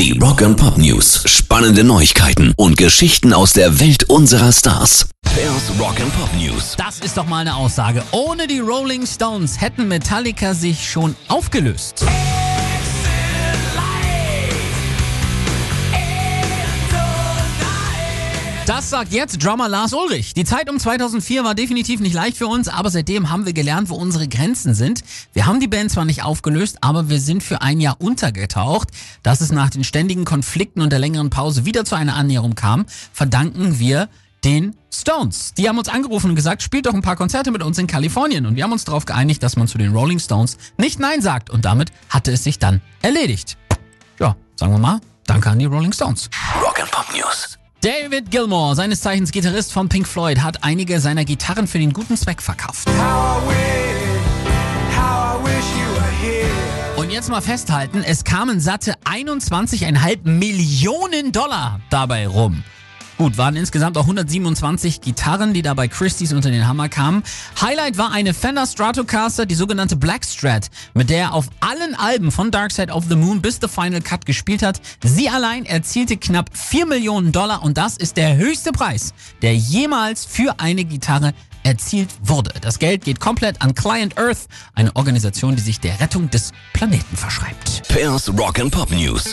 Die Rock and Pop News. Spannende Neuigkeiten und Geschichten aus der Welt unserer Stars. Pairs Rock and Pop News. Das ist doch mal eine Aussage. Ohne die Rolling Stones hätten Metallica sich schon aufgelöst. Das sagt jetzt Drummer Lars Ulrich. Die Zeit um 2004 war definitiv nicht leicht für uns, aber seitdem haben wir gelernt, wo unsere Grenzen sind. Wir haben die Band zwar nicht aufgelöst, aber wir sind für ein Jahr untergetaucht. Dass es nach den ständigen Konflikten und der längeren Pause wieder zu einer Annäherung kam, verdanken wir den Stones. Die haben uns angerufen und gesagt, spielt doch ein paar Konzerte mit uns in Kalifornien. Und wir haben uns darauf geeinigt, dass man zu den Rolling Stones nicht Nein sagt. Und damit hatte es sich dann erledigt. Ja, sagen wir mal, danke an die Rolling Stones. Rock and Pop News. David Gilmour, seines Zeichens Gitarrist von Pink Floyd, hat einige seiner Gitarren für den guten Zweck verkauft. Und jetzt mal festhalten, es kamen satte 21,5 Millionen Dollar dabei rum. Gut, waren insgesamt auch 127 Gitarren, die da bei Christie's unter den Hammer kamen. Highlight war eine Fender Stratocaster, die sogenannte Black Strat, mit der er auf allen Alben von Dark Side of the Moon bis The Final Cut gespielt hat. Sie allein erzielte knapp 4 Millionen Dollar und das ist der höchste Preis, der jemals für eine Gitarre erzielt wurde. Das Geld geht komplett an Client Earth, eine Organisation, die sich der Rettung des Planeten verschreibt. Pairs Rock and Pop News.